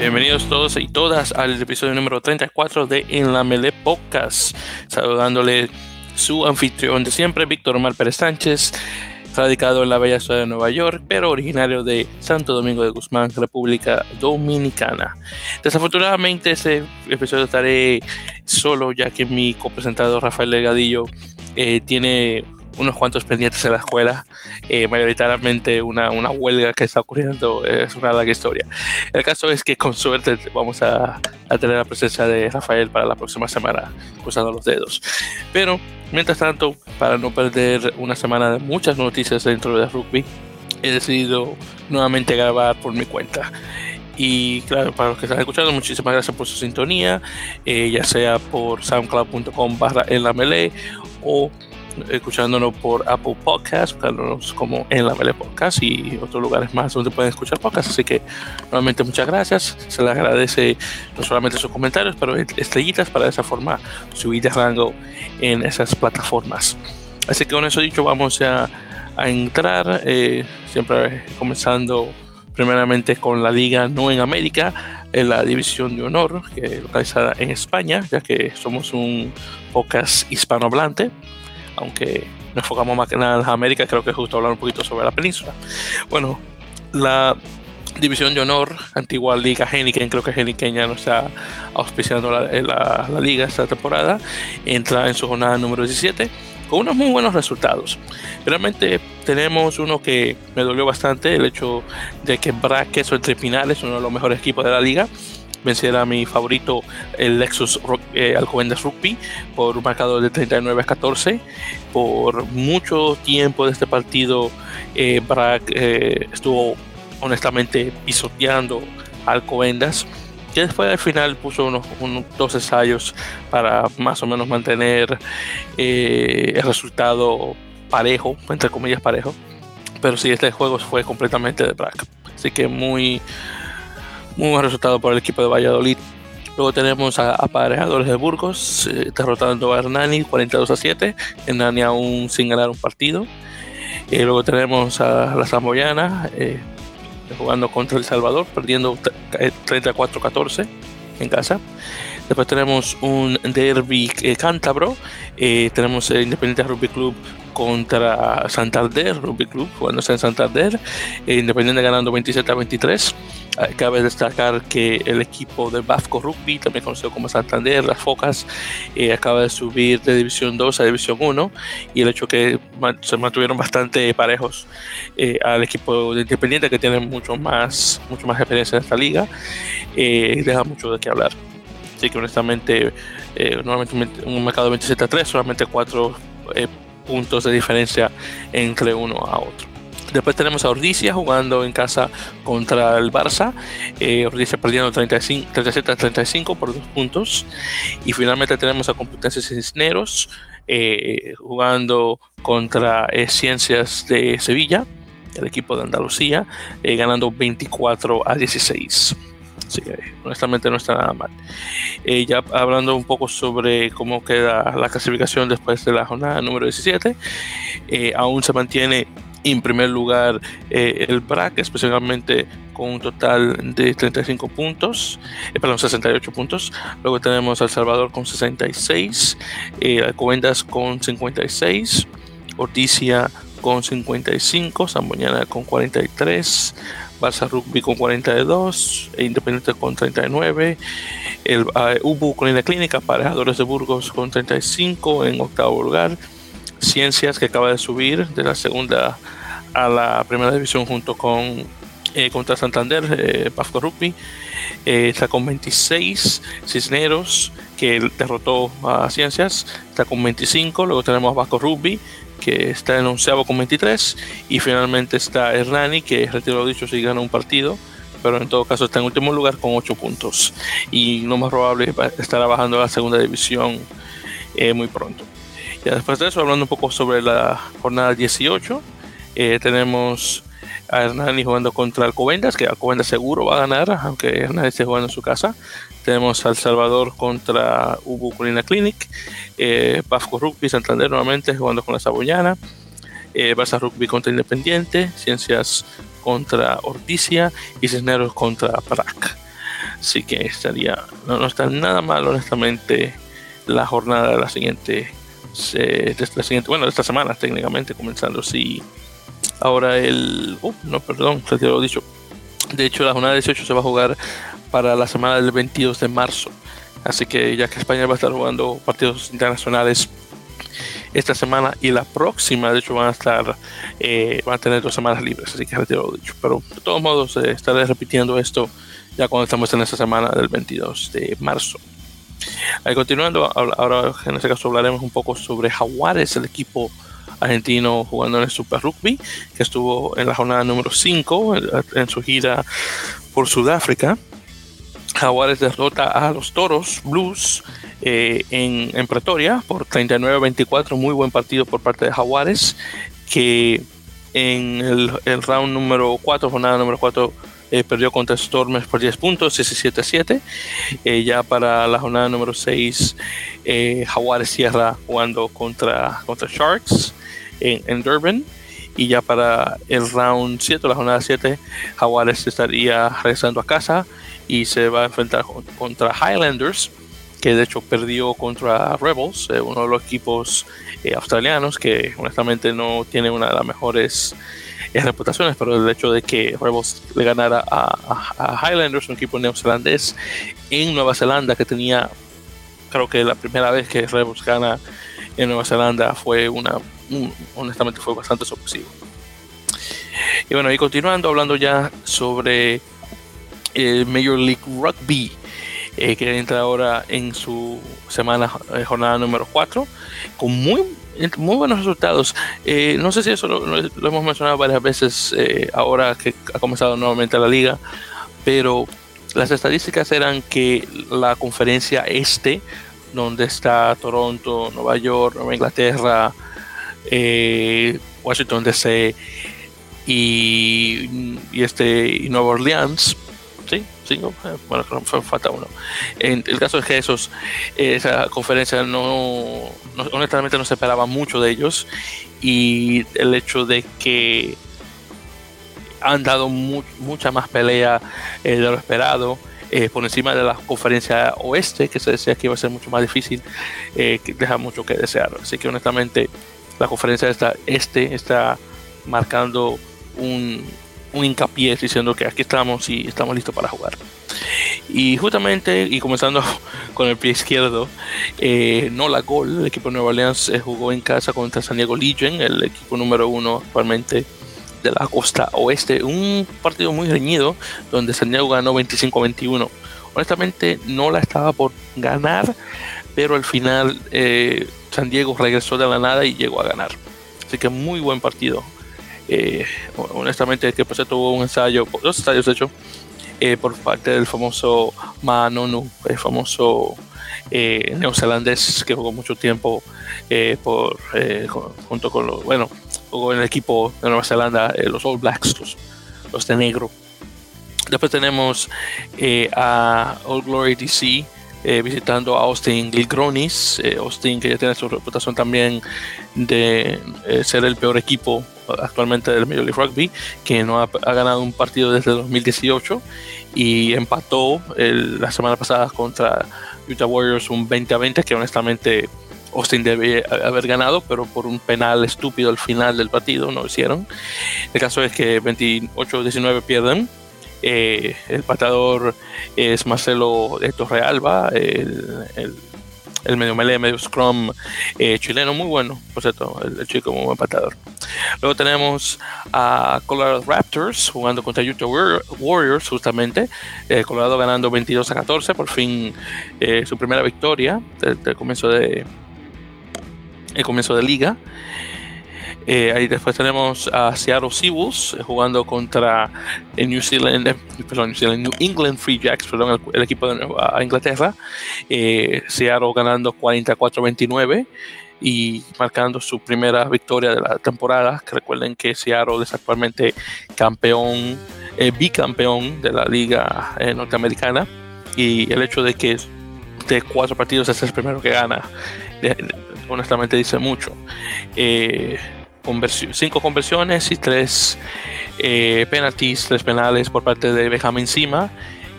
Bienvenidos todos y todas al episodio número 34 de En la Mele Podcast. Saludándole su anfitrión de siempre, Víctor Omar Pérez Sánchez, radicado en la bella ciudad de Nueva York, pero originario de Santo Domingo de Guzmán, República Dominicana. Desafortunadamente, este episodio estaré solo, ya que mi copresentador Rafael Delgadillo eh, tiene unos cuantos pendientes en la escuela, eh, mayoritariamente una, una, huelga que está ocurriendo, es una larga historia. El caso es que con suerte vamos a, a, tener la presencia de Rafael para la próxima semana, cruzando los dedos. Pero, mientras tanto, para no perder una semana de muchas noticias dentro de rugby, he decidido nuevamente grabar por mi cuenta. Y claro, para los que están escuchando, muchísimas gracias por su sintonía, eh, ya sea por soundcloud.com barra en la melee o escuchándonos por Apple Podcasts, buscándonos como en la Mele Podcast y otros lugares más donde pueden escuchar podcasts. Así que nuevamente muchas gracias. Se les agradece no solamente sus comentarios, pero estrellitas para de esa forma subir de rango en esas plataformas. Así que con eso dicho, vamos a, a entrar, eh, siempre comenzando primeramente con la liga no en América, en la división de honor, que es localizada en España, ya que somos un podcast hispanohablante aunque nos enfocamos más que nada en las Américas, creo que es justo hablar un poquito sobre la península. Bueno, la división de honor, antigua liga Heineken, creo que Heineken ya no está auspiciando la, la, liga esta temporada, entra en su jornada número 17 con unos muy buenos resultados. Realmente tenemos uno que me dolió bastante, el hecho de que o Entre Pinales, uno de los mejores equipos de la liga, venciera a mi favorito, el Lexus eh, Alcobendas Rugby, por un marcador de 39 a 14. Por mucho tiempo de este partido, eh, eh, estuvo honestamente pisoteando a Alcobendas, que después al final puso unos, unos dos ensayos para más o menos mantener eh, el resultado parejo, entre comillas parejo. Pero sí, este juego fue completamente de Brack. Así que muy, muy buen resultado por el equipo de Valladolid. Luego tenemos a Aparejadores de Burgos eh, derrotando a Hernani 42 a 7. Hernani aún sin ganar un partido. Eh, luego tenemos a la Zamboyana eh, jugando contra El Salvador, perdiendo 34-14 en casa. Después tenemos un derby cántabro. tenemos el Independiente Rugby Club contra Santander Rugby Club, jugándose en Santander. Independiente ganando 27 a 23. Cabe destacar que el equipo de Bafco Rugby, también conocido como Santander, las Focas, eh, acaba de subir de División 2 a División 1 y el hecho que se mantuvieron bastante parejos eh, al equipo de Independiente, que tiene mucho más, mucho más experiencia en esta liga, eh, deja mucho de qué hablar. Así que honestamente, normalmente un mercado de 27 a 3, solamente 4 puntos de diferencia entre uno a otro. Después tenemos a Ordicia jugando en casa contra el Barça. Eh, Ordicia perdiendo 35, 37 a 35 por dos puntos. Y finalmente tenemos a Complutense Cisneros eh, jugando contra eh, Ciencias de Sevilla, el equipo de Andalucía, eh, ganando 24 a 16. Así que honestamente no está nada mal. Eh, ya hablando un poco sobre cómo queda la clasificación después de la jornada número 17, eh, aún se mantiene en primer lugar eh, el BRAC, especialmente con un total de 35 puntos, eh, perdón, 68 puntos. Luego tenemos El Salvador con 66, eh, Alcobendas con 56, Orticia con 55, Zamboñana con 43, Barça Rugby con 42, e Independiente con 39, el UBU con la clínica, Aparejadores de Burgos con 35 en octavo lugar, Ciencias que acaba de subir de la segunda a la primera división junto con eh, contra Santander, eh, Rugby, eh, está con 26, Cisneros que derrotó a Ciencias, está con 25, luego tenemos a Rugby que está en onceavo con 23 y finalmente está Hernani que retiro dicho si gana un partido pero en todo caso está en último lugar con 8 puntos y lo más probable estará bajando a la segunda división eh, muy pronto. Ya después de eso, hablando un poco sobre la jornada 18, eh, tenemos Hernani jugando contra Alcobendas, que Alcobendas seguro va a ganar, aunque Hernani esté jugando en su casa. Tenemos a El Salvador contra Ubu Colina Clinic, eh, Rugby Santander nuevamente jugando con la Saboyana, eh, Barça Rugby contra Independiente, Ciencias contra Orticia y Cisneros contra Prac. Así que estaría, no, no está nada mal, honestamente, la jornada de la siguiente, de la siguiente, bueno, esta semana técnicamente, comenzando si ahora el, oh, no, perdón, se te lo he dicho. De hecho, la jornada 18 se va a jugar para la semana del 22 de marzo. Así que ya que España va a estar jugando partidos internacionales esta semana y la próxima, de hecho, van a estar, eh, van a tener dos semanas libres, así que retiro lo dicho. Pero de todos modos, eh, estaré repitiendo esto ya cuando estamos en esta semana del 22 de marzo. Ahí continuando, ahora en este caso hablaremos un poco sobre Jaguares, el equipo argentino jugando en el Super Rugby, que estuvo en la jornada número 5 en su gira por Sudáfrica. Jaguares derrota a los Toros Blues eh, en, Pretoria por 39-24, muy buen partido por parte de Jaguares, que en el, round número 4, jornada número 4, eh, perdió contra Stormers por 10 puntos, 17-7. Eh, ya para la jornada número 6, Jaguares cierra jugando contra, contra Sharks en, en, Durban. Y ya para el round 7, la jornada 7, Jaguares estaría regresando a casa y se va a enfrentar contra Highlanders, que de hecho perdió contra Rebels, eh, uno de los equipos eh, australianos que honestamente no tiene una de las mejores reputaciones, pero el hecho de que Rebels le ganara a, Highlanders, un equipo neozelandés, en Nueva Zelanda, que tenía, creo que la primera vez que Rebels gana en Nueva Zelanda fue una, honestamente fue bastante sorpresivo. Y bueno, y continuando, hablando ya sobre el Major League Rugby, eh, que entra ahora en su semana eh, jornada número 4, con muy, muy buenos resultados. Eh, no sé si eso lo, hemos mencionado varias veces ahora que ha comenzado nuevamente la liga, pero las estadísticas eran que la conferencia este, donde está Toronto, Nueva York, Nueva Inglaterra, Washington DC y, este, y Nueva Orleans, eh, bueno, falta uno. En el caso de que esos, esa conferencia no, honestamente no se esperaba mucho de ellos y el hecho de que han dado mucha más pelea eh, de lo esperado. Eh, por encima de la conferencia oeste, que se decía que iba a ser mucho más difícil, que deja mucho que desear. Así que honestamente la conferencia esta, este está marcando un, un hincapié diciendo que aquí estamos y estamos listos para jugar. Y justamente, y comenzando con el pie izquierdo, eh, Nola Gol, el equipo de Nueva Orleans, eh, jugó en casa contra San Diego Legion, el equipo número uno actualmente de la costa oeste. Un partido muy reñido donde San Diego ganó 25-21. Honestamente, no la estaba por ganar, pero al final eh, San Diego regresó de la nada y llegó a ganar. Así que muy buen partido eh, honestamente, que pues tuvo un ensayo, dos ensayos de hecho, eh, por parte del famoso Manonu, el famoso eh, neozelandés que jugó mucho tiempo por, junto con los, bueno, jugó en el equipo de Nueva Zelanda, los All Blacks, los, de negro. Después tenemos a All Glory DC. visitando a Austin Gilgronis, Austin que ya tiene su reputación también de ser el peor equipo actualmente del Major League Rugby, que no ha, ganado un partido desde 2018 y empató la semana pasada contra Utah Warriors un 20 a 20, que honestamente Austin debe haber ganado, pero por un penal estúpido al final del partido no lo hicieron. El caso es que 28-19 pierden. Eh, el patador es Marcelo de Torrealba, el, el el medio melee, medio scrum eh, chileno, muy bueno, por cierto, el, chico muy buen patador. Luego tenemos a Colorado Raptors jugando contra Utah Warriors, justamente. Eh, Colorado ganando 22 a 14, por fin eh, su primera victoria desde el comienzo de, el comienzo de liga. Eh, ahí después tenemos a Seattle Seawolves eh, jugando contra el New Zealand, eh, perdón, New, England Free Jacks, perdón, el, equipo de Nueva Inglaterra. Seattle ganando 44-29 y marcando su primera victoria de la temporada. Que recuerden que Seattle es actualmente campeón, bicampeón de la liga norteamericana y el hecho de que de cuatro partidos es el primero que gana, honestamente dice mucho cinco conversiones y tres eh, penalties, tres penales por parte de Benjamin Sima,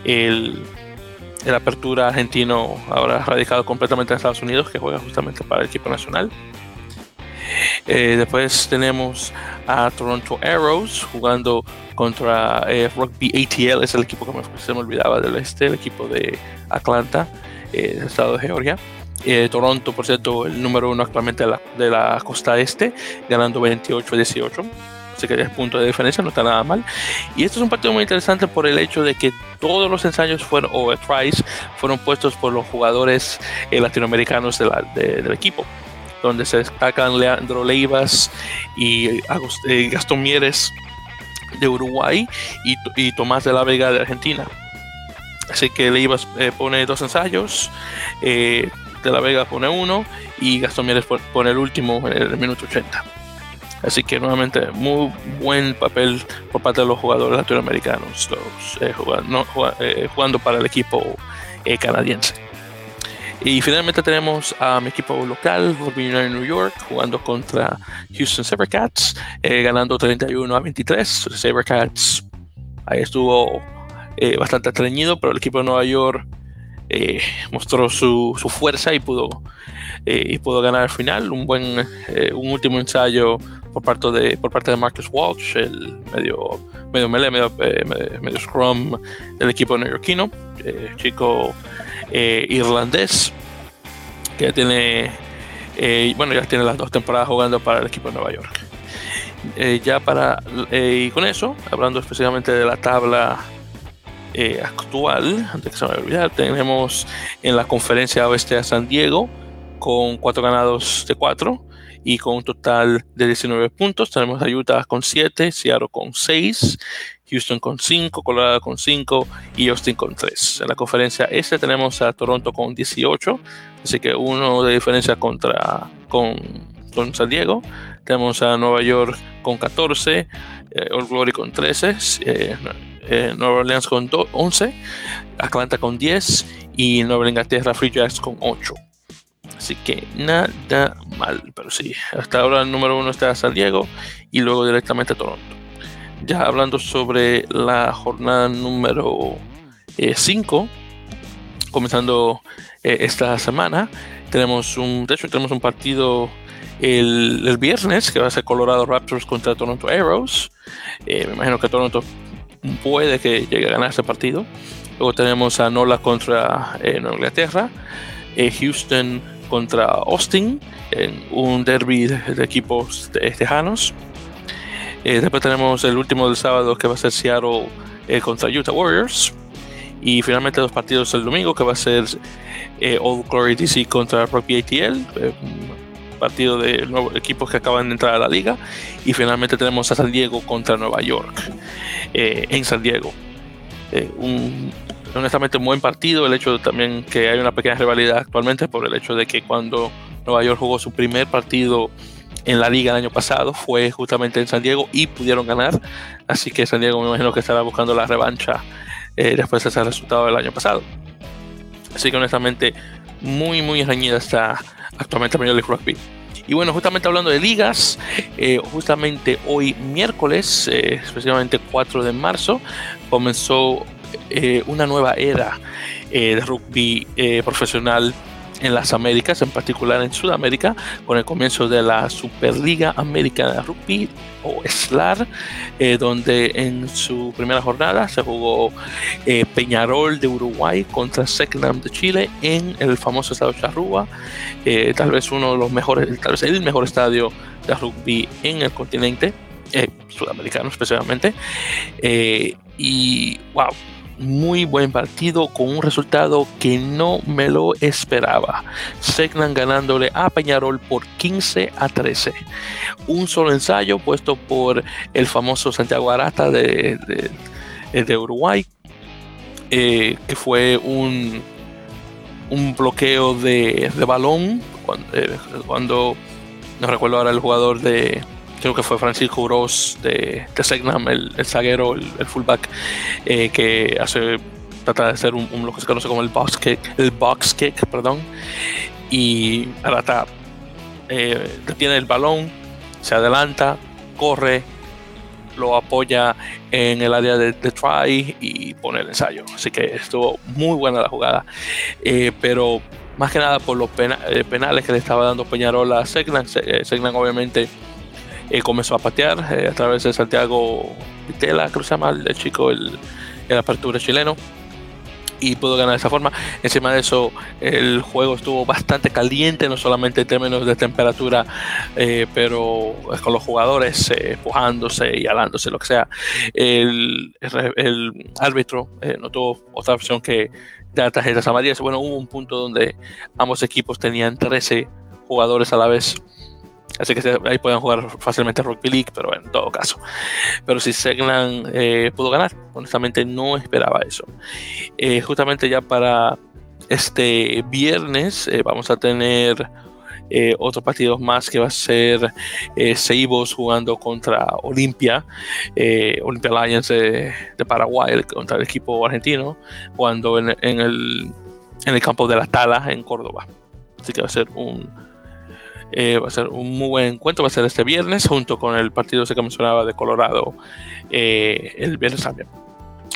el el apertura argentino, ahora radicado completamente en Estados Unidos, que juega justamente para el equipo nacional. Eh, después tenemos a Toronto Arrows jugando contra eh, Rugby ATL, es el equipo que se me olvidaba del este, el equipo de Atlanta, eh, del estado de Georgia. Toronto, por cierto, el número uno actualmente de la, de la costa este, ganando 28-18 así que 10 puntos de diferencia, no está nada mal. Y esto es un partido muy interesante por el hecho de que todos los ensayos fueron, o tries, fueron puestos por los jugadores latinoamericanos del equipo donde se destacan Leandro Leivas y eh, Gastón Mieres de Uruguay y, Tomás de la Vega de Argentina. Así que Leivas eh, pone dos ensayos, eh, de la Vega pone uno y Gastón Mieres pone el último en el minuto 80. Así que nuevamente muy buen papel por parte de los jugadores latinoamericanos, jugando, para el equipo canadiense. Y finalmente tenemos a mi equipo local, United New York, jugando contra Houston Sabercats, eh, ganando 31 a 23. Sabercats ahí estuvo eh, bastante atreñido, pero el equipo de Nueva York eh, mostró su, fuerza y pudo, y pudo ganar al final. Un buen un último ensayo por parte de, por parte de Marcus Walsh, el medio, medio melee, medio, medio scrum del equipo neoyorquino, chico eh, irlandés, que tiene, eh, bueno, ya tiene las dos temporadas jugando para el equipo de Nueva York. Eh, ya para, y con eso, hablando específicamente de la tabla actual, antes que se me olvidar, tenemos en la conferencia oeste a San Diego con cuatro ganados de cuatro y con un total de 19 puntos. Tenemos a Utah con 7, Seattle con 6, Houston con 5, Colorado con 5 y Austin con 3. En la conferencia este tenemos a Toronto con 18, así que uno de diferencia contra con, San Diego. Tenemos a Nueva York con 14, eh, Old Glory con 13, eh, eh, Nueva Orleans con 11, Atlanta con 10 y Nueva Inglaterra Free Jacks con 8. Así que nada mal, pero sí, hasta ahora el número uno está San Diego y luego directamente Toronto ya hablando sobre la jornada número 5, eh, comenzando eh, esta semana, tenemos un, de hecho tenemos un partido el, viernes que va a ser Colorado Raptors contra Toronto Arrows. Eh, me imagino que Toronto puede que llegue a ganar ese partido. Luego tenemos a Nola contra Nueva Inglaterra, Houston contra Austin, en un derby de, equipos tejanos. Eh, después tenemos el último del sábado que va a ser Seattle eh, contra Utah Warriors. Y finalmente dos partidos el domingo que va a ser eh, Old Glory DC contra Rugby ATL. un partido de nuevos equipos que acaban de entrar a la liga. Y finalmente tenemos a San Diego contra Nueva York en San Diego. un, honestamente un buen partido. El hecho también que hay una pequeña rivalidad actualmente por el hecho de que cuando Nueva York jugó su primer partido en la liga el año pasado, fue justamente en San Diego y pudieron ganar. Así que San Diego me imagino que estará buscando la revancha eh, después de ese resultado del año pasado. Así que honestamente, muy, muy reñida está actualmente Major League Rugby. Y bueno, justamente hablando de ligas, eh, justamente hoy miércoles, eh, especialmente 4 de marzo, comenzó una nueva era de rugby profesional en las Américas, en particular en Sudamérica, con el comienzo de la Superliga Americana de Rugby o SLAR, eh, donde en su primera jornada se jugó eh, Peñarol de Uruguay contra Secnam de Chile en el famoso estadio Charrúa, eh, tal vez uno de los mejores, tal vez el mejor estadio de rugby en el continente. sudamericano especialmente y wow muy buen partido con un resultado que no me lo esperaba. Segnan ganándole a Peñarol por 15 a 13. Un solo ensayo puesto por el famoso Santiago Arata de, de, Uruguay, eh, que fue un, un bloqueo de, balón eh, cuando, no recuerdo ahora el jugador de, creo que fue Francisco Uros de, de Segnam, el, zaguero, el, fullback, eh, que hace trata de hacer un, lo que se conoce como el box kick, el box kick, perdón, y Arata eh, tiene el balón, se adelanta, corre, lo apoya en el área de, try y pone el ensayo. Así que estuvo muy buena la jugada. Eh, pero más que nada por los eh, penales que le estaba dando Peñarola a Segnan. Segnan obviamente comenzó a patear a través de Santiago Vitela, creo que se llama el, chico, el, el apertura chileno y pudo ganar de esa forma. Encima de eso, el juego estuvo bastante caliente, no solamente en términos de temperatura, eh, pero con los jugadores eh, empujándose y alándose, lo que sea. El, árbitro eh, no tuvo otra opción que dar tarjetas amarillas. Bueno, hubo un punto donde ambos equipos tenían 13 jugadores a la vez Así que ahí pueden jugar fácilmente Rugby League, pero en todo caso. Pero si Seglan eh, pudo ganar, honestamente no esperaba eso. Eh, justamente ya para este viernes eh, vamos a tener otros partidos más que va a ser Seibos jugando contra Olimpia, Olimpia Lions de, Paraguay contra el equipo argentino, jugando en, el, en el campo de la Tala en Córdoba. Así que va a ser un eh, va a ser un muy buen encuentro, va a ser este viernes, junto con el partido que mencionaba de Colorado eh, el viernes también.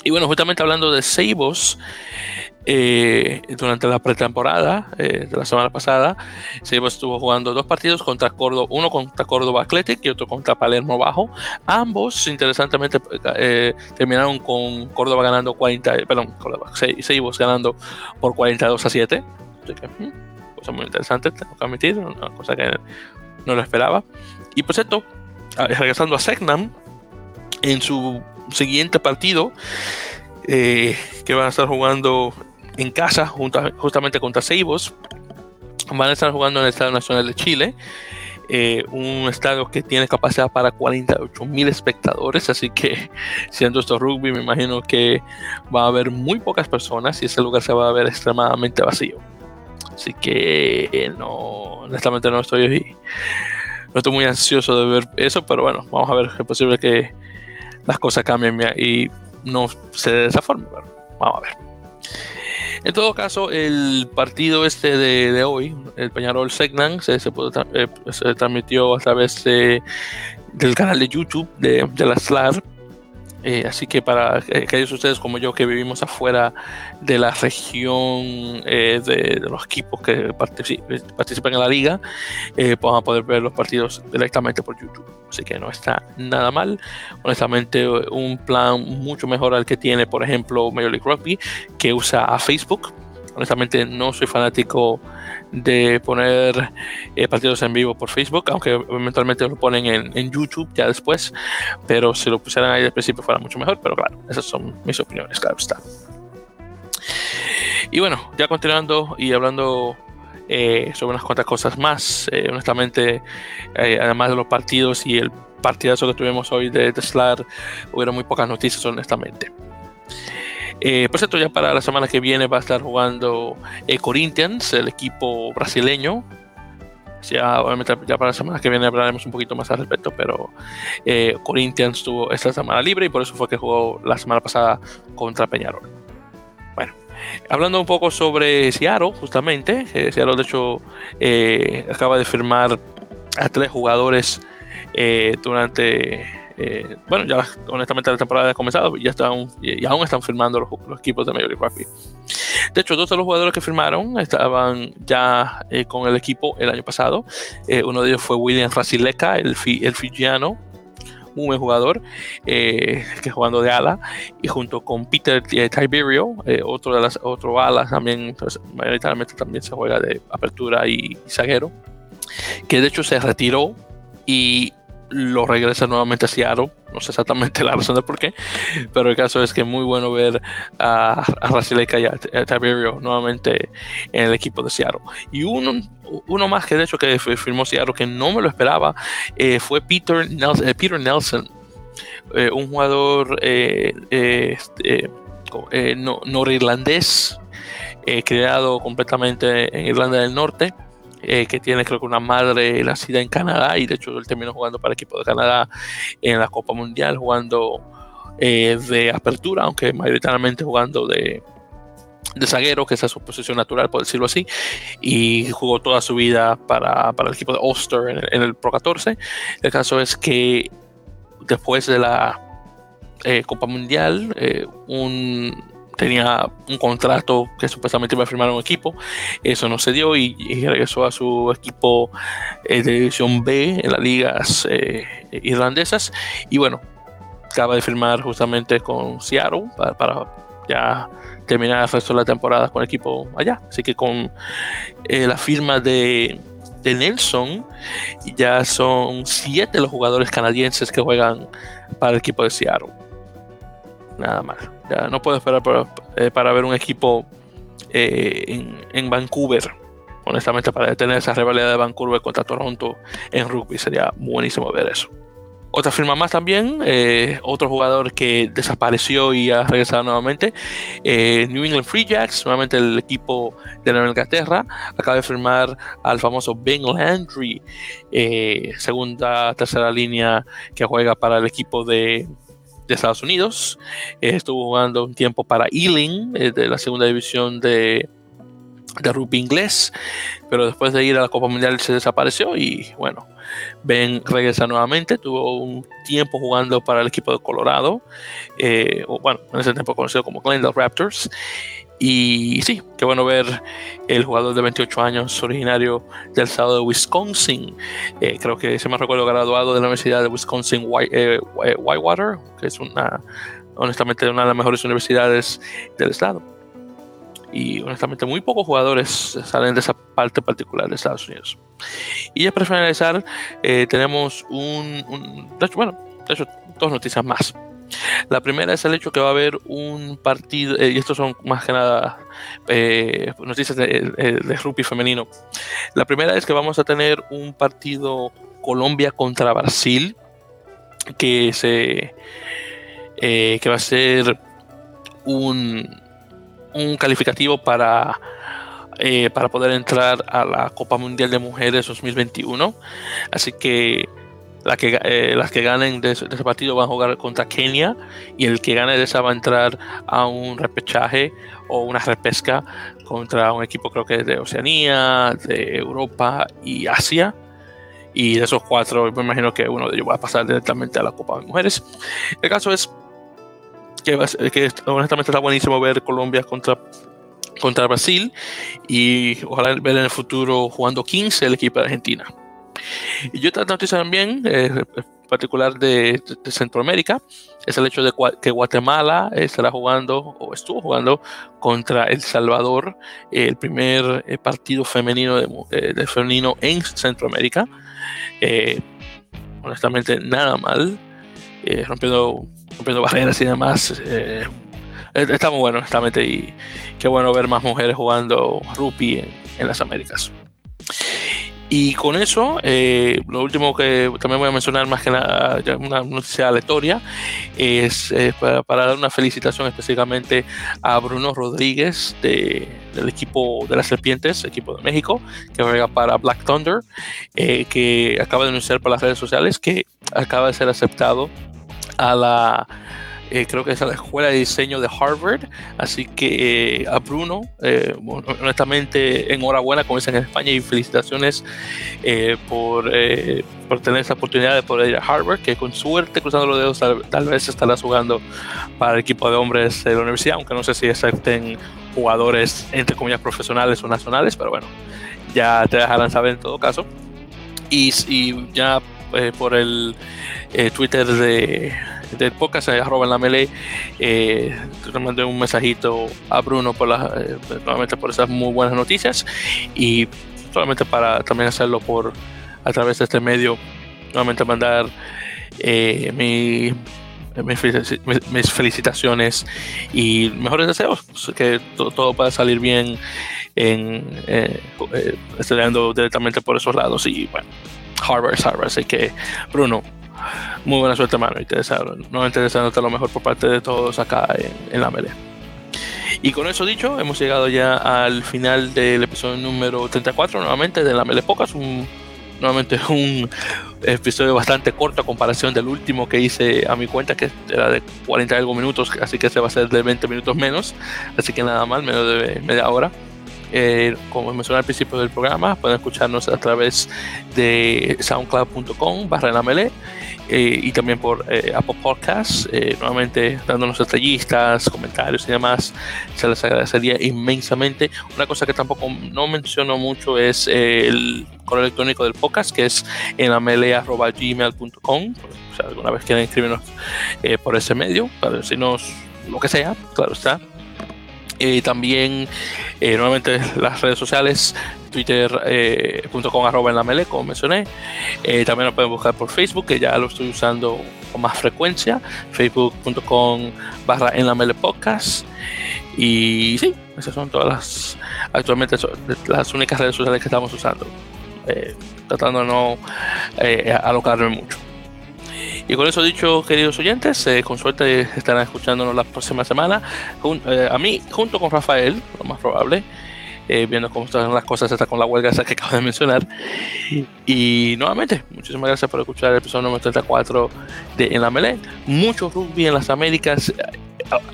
Y bueno, justamente hablando de Seibos, eh, durante la pretemporada de la semana pasada, Seibos estuvo jugando dos partidos contra Córdoba, uno contra Córdoba Athletic y otro contra Palermo Bajo. Ambos, interesantemente, terminaron con Córdoba ganando 40, perdón, Córdoba, Seibos ganando por 42 a 7 muy interesante, tengo que admitir, una cosa que no lo esperaba. Y pues esto, regresando a Segnam, en su siguiente partido, eh, que van a estar jugando en casa, justamente contra Seibos, van a estar jugando en el Estadio Nacional de Chile. Eh, un estadio que tiene capacidad para 48 mil espectadores, así que siendo esto rugby, me imagino que va a haber muy pocas personas y ese lugar se va a ver extremadamente vacío. Así que eh, no, honestamente no estoy, no estoy muy ansioso de ver eso, pero bueno, vamos a ver, es posible que las cosas cambien y no se dé de esa forma, pero vamos a ver. En todo caso, el partido este de, hoy, el Peñarol Segnan, se, eh, se, transmitió a través del canal de YouTube de, de la SLAR eh, así que para aquellos ustedes como yo que vivimos afuera de la región eh, de, los equipos que participan en la liga, eh, pues a poder ver los partidos directamente por YouTube. Así que no está nada mal. Honestamente, un plan mucho mejor al que tiene, por ejemplo, Major League Rugby, que usa a Facebook. Honestamente, no soy fanático de poner eh, partidos en vivo por Facebook, aunque eventualmente lo ponen en, YouTube ya después, pero si lo pusieran ahí de principio fuera mucho mejor, pero claro, esas son mis opiniones, claro está. Y bueno, ya continuando y hablando eh, sobre unas cuantas cosas más, eh, honestamente, además de los partidos y el partidazo que tuvimos hoy de Tesla, hubo muy pocas noticias, honestamente. Eh, por cierto, ya para la semana que viene va a estar jugando eh, Corinthians, el equipo brasileño. Ya, obviamente, ya para la semana que viene hablaremos un poquito más al respecto, pero eh, Corinthians tuvo esta semana libre y por eso fue que jugó la semana pasada contra Peñarol. Bueno, hablando un poco sobre Seattle, justamente, Seattle de hecho acaba de firmar a tres jugadores durante eh, bueno, ya honestamente la temporada ha comenzado y ya están, y, aún están firmando los, equipos de Major League Rugby. De hecho, dos de los jugadores que firmaron estaban ya eh, con el equipo el año pasado. Eh, uno de ellos fue William Rasileka, el, el fijiano, un buen jugador, que jugando de ala, y junto con Peter Tiberio, otro de las otro ala también, pues, mayoritariamente también se juega de apertura y zaguero, que de hecho se retiró y lo regresa nuevamente a Seattle. No sé exactamente la razón de por qué, pero el caso es que es muy bueno ver a, a y a, Taberio nuevamente en el equipo de Seattle. Y uno, uno más que de hecho que firmó Seattle que no me lo esperaba eh, fue Peter Nelson, eh, Peter Nelson eh, un jugador este, norirlandés creado completamente en Irlanda del Norte eh, que tiene creo que una madre nacida en Canadá y de hecho él terminó jugando para el equipo de Canadá en la Copa Mundial, jugando eh, de apertura, aunque mayoritariamente jugando de, de zaguero, que esa es su posición natural, por decirlo así, y jugó toda su vida para, para el equipo de Ulster en el, Pro 14. El caso es que después de la eh, Copa Mundial, un tenía un contrato que supuestamente iba a firmar un equipo. Eso no se dio y, regresó a su equipo de división B en las ligas irlandesas. Y bueno, acaba de firmar justamente con Seattle para, ya terminar el resto de la temporada con el equipo allá. Así que con la firma de de Nelson, ya son siete los jugadores canadienses que juegan para el equipo de Seattle. Nada más. Ya no puedo esperar eh, para, ver un equipo eh, en, en, Vancouver. Honestamente, para detener esa rivalidad de Vancouver contra Toronto en rugby sería buenísimo ver eso. Otra firma más también, eh, otro jugador que desapareció y ha regresado nuevamente, eh, New England Free Jacks, nuevamente el equipo de Nueva Inglaterra, acaba de firmar al famoso Ben Landry, segunda, tercera línea que juega para el equipo de, Estados Unidos. estuvo jugando un tiempo para Ealing, de la segunda división de, de rugby inglés, pero después de ir a la Copa Mundial se desapareció y bueno, Ben regresa nuevamente, tuvo un tiempo jugando para el equipo de Colorado, eh, bueno, en ese tiempo conocido como Glendale Raptors. Y sí, qué bueno ver el jugador de 28 años, originario del estado de Wisconsin. Eh, creo que se me recuerdo graduado de la Universidad de Wisconsin eh, Whitewater, que es una, honestamente, una de las mejores universidades del estado y honestamente muy pocos jugadores salen de esa parte particular de Estados Unidos. Y ya para finalizar, eh, tenemos un, bueno, de hecho, dos noticias más. La primera es el hecho que va a haber un partido, eh, y estos son más que nada eh, noticias de, de, rugby femenino. La primera es que vamos a tener un partido Colombia contra Brasil, que se que va a ser un, un calificativo para, eh, para poder entrar a la Copa Mundial de Mujeres 2021. Así que, que eh, las que ganen de ese, partido van a jugar contra Kenia y el que gane de esa va a entrar a un repechaje o una repesca contra un equipo creo que de Oceanía, de Europa y Asia. Y de esos cuatro, me imagino que uno de ellos va a pasar directamente a la Copa de Mujeres. El caso es que, honestamente está buenísimo ver Colombia contra, contra Brasil y ojalá ver en el futuro jugando 15 el equipo de Argentina. Y yo otra noticia también, eh, particular de, Centroamérica, es el hecho de que Guatemala estará jugando o estuvo jugando contra El Salvador, el primer eh, partido femenino de, de, femenino en Centroamérica. Eh, honestamente, nada mal, rompiendo rompiendo barreras y demás. Eh, está muy bueno, honestamente, y qué bueno ver más mujeres jugando rugby en, las Américas. Y con eso, eh, lo último que también voy a mencionar más que nada, una noticia aleatoria, es eh, para, dar una felicitación específicamente a Bruno Rodríguez del equipo de las Serpientes, equipo de México, que juega para Black Thunder, que acaba de anunciar por las redes sociales que acaba de ser aceptado a la, eh, creo que es la Escuela de Diseño de Harvard. Así que eh, a Bruno, eh, honestamente, enhorabuena, como dicen en España, y felicitaciones por, por tener esa oportunidad de poder ir a Harvard, que con suerte, cruzando los dedos, tal, vez estará jugando para el equipo de hombres de la universidad, aunque no sé si acepten jugadores, entre comillas, profesionales o nacionales, pero bueno, ya te dejarán saber en todo caso. Y, ya por el Twitter de, del podcast, eh, arroba en la melee. Eh, le mandé un mensajito a Bruno por eh, nuevamente por esas muy buenas noticias y solamente para también hacerlo por a través de este medio, nuevamente mandar mi, mis, felicitaciones y mejores deseos, que todo pueda salir bien en estudiando directamente por esos lados y bueno Harvard Harvard así que Bruno muy buena suerte, mano. Y te deseo, no deseándote lo mejor por parte de todos acá en, la melee. Y con eso dicho, hemos llegado ya al final del episodio número 34, nuevamente de la Melee Pocas. Un, nuevamente un episodio bastante corto a comparación del último que hice a mi cuenta, que era de 40 y algo minutos, así que este va a ser de 20 minutos menos. Así que nada más, menos de media hora. Eh, como mencioné al principio del programa, pueden escucharnos a través de soundcloud.com barra la melee eh, y también por eh, Apple Podcasts, nuevamente dándonos estrellistas, comentarios y demás, se les agradecería inmensamente. Una cosa que tampoco no menciono mucho es el correo electrónico del podcast, que es en gmail.com o sea, alguna vez quieren escribirnos por ese medio, para decirnos lo que sea, claro está. Y también, eh, nuevamente, las redes sociales, twitter.com eh, arroba en la mele, como mencioné. Eh, también lo pueden buscar por Facebook, que ya lo estoy usando con más frecuencia, facebook.com barra en la mele podcast. Y sí, esas son todas las, actualmente las únicas redes sociales que estamos usando. tratando de no alocarme mucho. Y con eso dicho, queridos oyentes, eh, con suerte estarán escuchándonos la próxima semana. Eh, a mí, junto con Rafael, lo más probable, eh, viendo cómo están las cosas hasta con la huelga que acabo de mencionar. Y nuevamente, muchísimas gracias por escuchar el episodio número 34 de En la Melé. Mucho rugby en las Américas,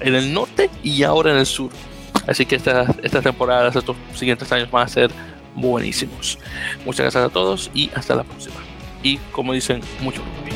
en el norte y ahora en el sur. Así que estas esta temporadas, estos siguientes años van a ser buenísimos. Muchas gracias a todos y hasta la próxima. Y como dicen, mucho rugby.